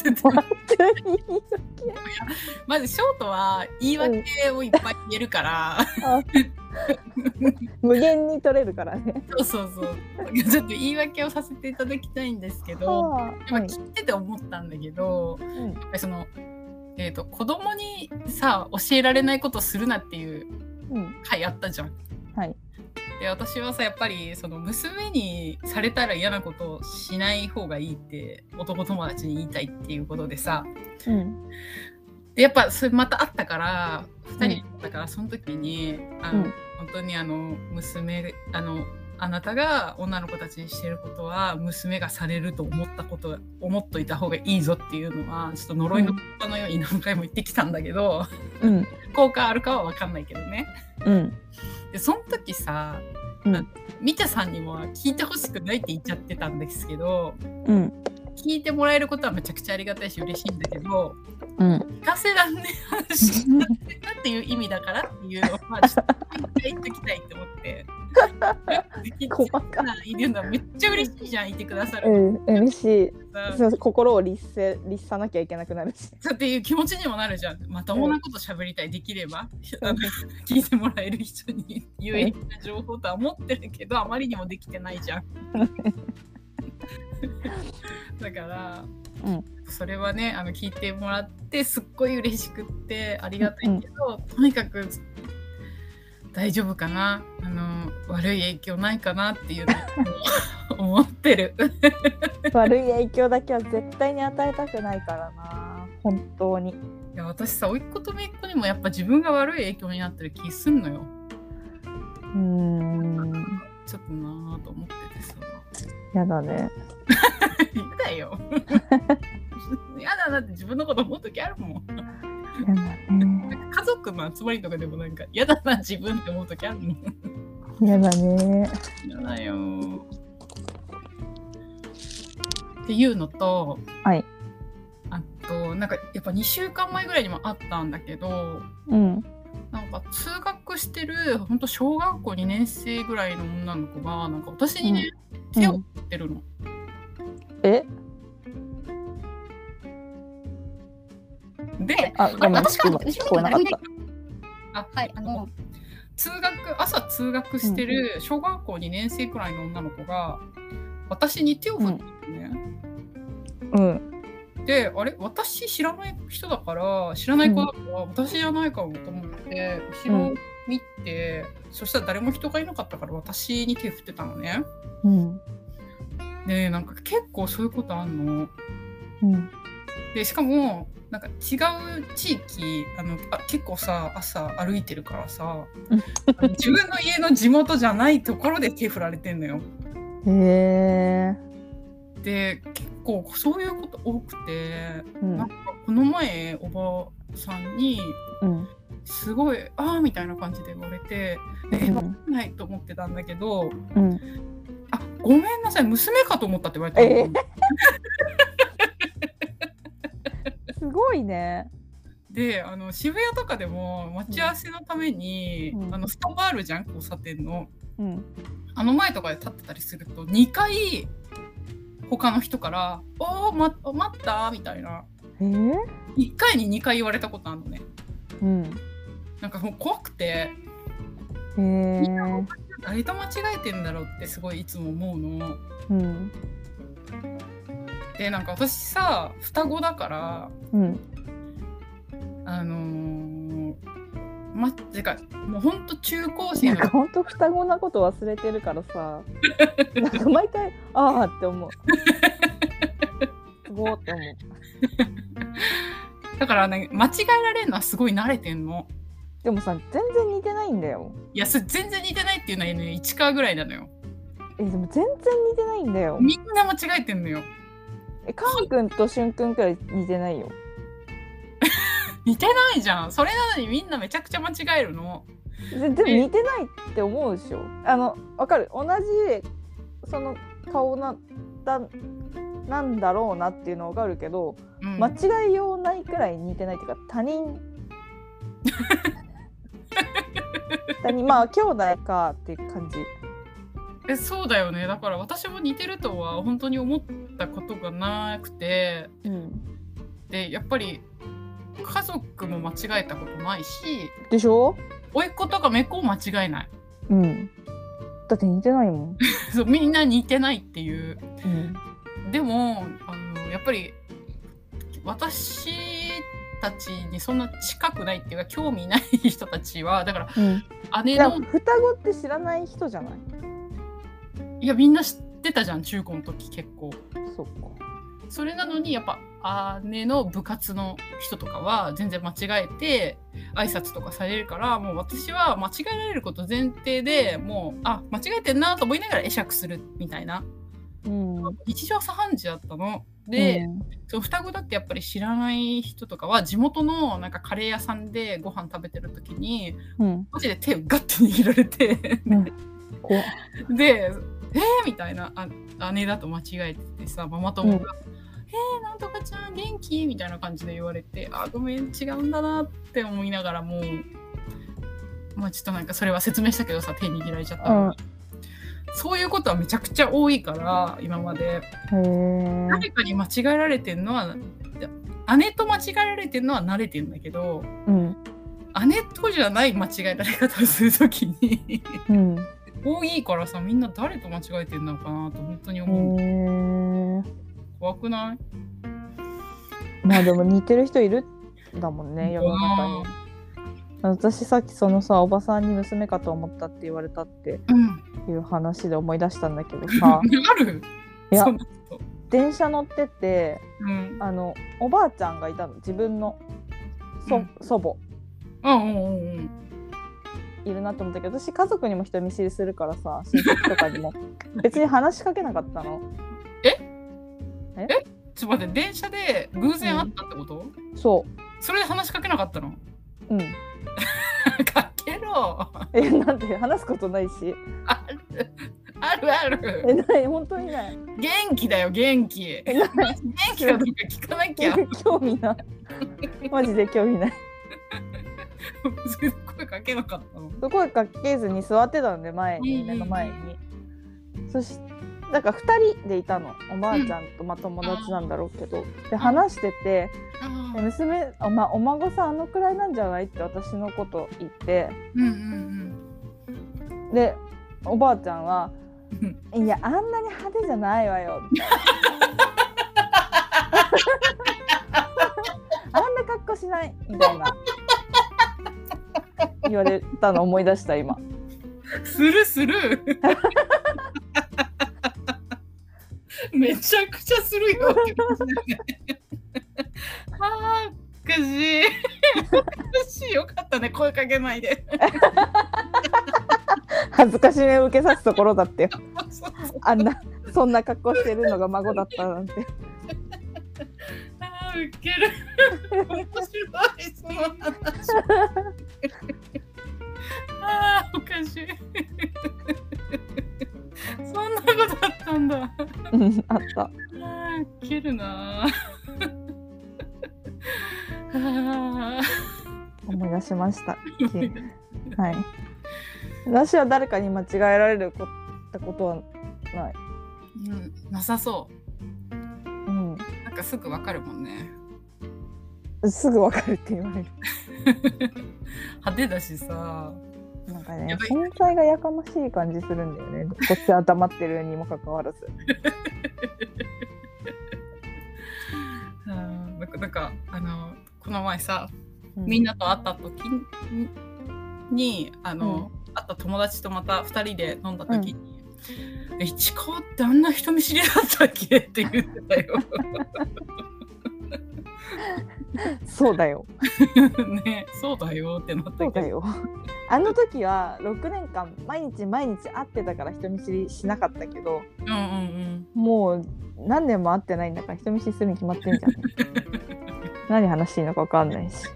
せてまずショートは言い訳をいっぱい言えるから、無限に取れるからね。そうそうそうちょっと言い訳をさせていただきたいんですけど、はあ今聞いてて思ったんだけど、うんやっぱりその、えー、と子供にさ教えられないことをするなっていううん回あったじゃん。はい。で私はさやっぱりその娘にされたら嫌なことをしない方がいいって男友達に言いたいっていうことでさ。うん。でやっぱそれまたあったから2人だからその時に、あのうん。本当にあの娘あのあなたが女の子たちにしてることは娘がされると思ったこと思っといた方がいいぞっていうのはちょっと呪いの言葉のように何回も言ってきたんだけど、うん。効果あるかは分かんないけどね。うんでその時さうん。みちゃさんにも聞いてほしくないって言っちゃってたんですけどうん。聞いてもらえることはめちゃくちゃありがたいし嬉しいんだけどうん。聞かせらんねえ話になってたっていう意味だからっていうのをまあ細かいるのはめっちゃ嬉しいじゃんいてくださる。うん嬉しい。う心を律せ律さなきゃいけなくなる。しっていう気持ちにもなるじゃん。まともなこと喋りたいできれば。聞いてもらえる人に有益な情報とは思ってるけどあまりにもできてないじゃん。だから、うん。それはねあの聞いてもらってすっごい嬉しくってありがたいけど、とにかく大丈夫かな？あの悪い影響ないかなっていうのを 思ってる。悪い影響だけは絶対に与えたくないからな。本当に。いや私さ甥っ子と姪っ子にもやっぱ自分が悪い影響になってる気すんのよ。うーん。ちょっとなぁと思っててさ。やだね。嫌だよ。嫌だなって自分のこと思う時あるもん。やだね族の集まりとかでもなんか嫌だな自分って思う時あるもんやだね。嫌だよ。っていうのとはい。あとなんかやっぱ2週間前ぐらいにもあったんだけどうん。なんか通学してるほんと小学校2年生ぐらいの女の子がなんか私にね、手を振ってるの。え？あごめん私から聞こえなかった。あはい、あの、通学朝通学してる小学校2年生くらいの女の子が私に手を振ってるのね。うん。であれ私知らない人だから知らない子だから、私じゃないかもと思って後ろを見て、そしたら誰も人がいなかったから私に手振ってたのね。うん。でなんか結構そういうことあんの。うんでしかもなんか違う地域あのあ結構さ朝歩いてるからさ 自分の家の地元じゃないところで手振られてんのよ。へえで結構そういうこと多くて、うん。なんかこの前おばさんにうん。すごい「ああ」みたいな感じで言われて「えうん。わかんない」と思ってたんだけどうん「あごめんなさい娘かと思った」って言われたの。えーすごいね。であの渋谷とかでも待ち合わせのために、うん。あのスタバあるじゃん？交差点の。うん。あの前とかで立ってたりすると2回他の人から「おー、ま、待った?」みたいな。えー？1回に2回言われたことあるのね。うん。なんかもう怖くて。へえ誰と間違えてんだろうってすごいいつも思うの。うんでなんか私さ双子だからうん。あのー、まってかもうほんと中高な生のんか本当双子なこと忘れてるからさ。なんか毎回ああって思う。すごーって思う。だからね間違えられるのはすごい慣れてんの。でもさ全然似てないんだよ。いやそれ全然似てないっていうのはね市川ぐらいなのよ。えでも全然似てないんだよ。みんな間違えてんのよえカン君としゅん君くらい似てないよ。似てないじゃん。それなのにみんなめちゃくちゃ間違えるの。全然似てないって思うでしょ。あのわかる。同じその顔なだなんだろうなっていうのわかるけど、うん。間違いようないくらい似てないっていうか他人。他人。まあ兄弟かっていう感じ。えそうだよね。だから私も似てるとは本当に思ったことがなくてうん。ってやっぱり家族も間違えたことないしでしょ？甥っ子とか姪っ子も間違えない。うん。だって似てないもん、そうみんな似てないっていう。うん、でもあのやっぱり私たちにそんな近くないっていうか興味ない人たちはだからうん、姉の双子って知らない人じゃない？いやみんな知ってたじゃん中高の時結構そっか。それなのにやっぱ姉の部活の人とかは全然間違えて挨拶とかされるからもう私は間違えられること前提でもうあ間違えてんなと思いながら会釈するみたいな。うん。日常茶飯事だったの。で、その双子だってやっぱり知らない人とかは地元のなんかカレー屋さんでご飯食べてる時にうん、うんマジで手をガッて握られて。で「えー?」みたいな。あ姉だと間違えててさママ友が「えー、なんとかちゃん元気?」みたいな感じで言われて「あごめん違うんだな」って思いながらもうまあちょっとなんかそれは説明したけどさ手握られちゃったの、うん。そういうことはめちゃくちゃ多いから今まで。誰かに間違えられてんのは姉と間違えられてんのは慣れてんだけどうん。姉とじゃない間違えられ方をするときにうん多いからさみんな誰と間違えてんのかなと本当にへ思う、え怖くない？まあでも似てる人いるんだもんね世の中に。私さっきそのさおばさんに娘かと思ったって言われたってうん。いう話で思い出したんだけどさ。ある？いや電車乗っててうん。あのおばあちゃんがいたの。自分のそ,、うん。祖母。うんうんうんうんいるなと思ったけど私家族にも人見知りするからさ 親戚とかにも。別に話しかけなかったの。ちょっと待って電車で偶然会ったってこと、そそれで話しかけなかったの？ううん。かけろ。えなんて話すことないし。あるある。あるえない本当にない。元気だよ元気。元気かどうか聞かなきゃ。興味ない。マジで興味ない 声かけなかったの。声かけずに座ってたので前にうん目の前に、そしだから2人でいたの。おばあちゃんと、まあ、友達なんだろうけど。で話しててあで娘お,、ま、お孫さんあのくらいなんじゃないって私のこと言って。うんうんでおばあちゃんはうん「いやあんなに派手じゃないわよ」みたいなあんな格好しないみたいな言われたの思い出した今。するする。めちゃくちゃするよ。あーおかしいおかしいよかったね声かけないで。恥ずかしめを受けさすところだってあんなそんな格好してるのが孫だったなんて。あーウケる。面白いその話 あーおかしい。そんなことあったんだ。うんあった。あーウケるな。あ思い出しました。ーはい。私は誰かに間違えられるこったことはない。うん、なさそう。うん。なんかすぐわかるもんね。すぐわかるって言われる。派手だしさなんかね存在がやかましい感じするんだよね。こっちは黙ってるにもかかわらず。うん。なんかなんかあのこの前さうみんなと会った時にあの、会った友達とまた2人で飲んだ時に「え市川ってあんな人見知りだったっけ? 」って言ってたよ。そうだよ。ねそうだよってなったけど。あの時は6年間毎日毎日会ってたから人見知りしなかったけどうんうんうん。もう何年も会ってないんだから人見知りするに決まってんじゃん 何話していいのか分かんないし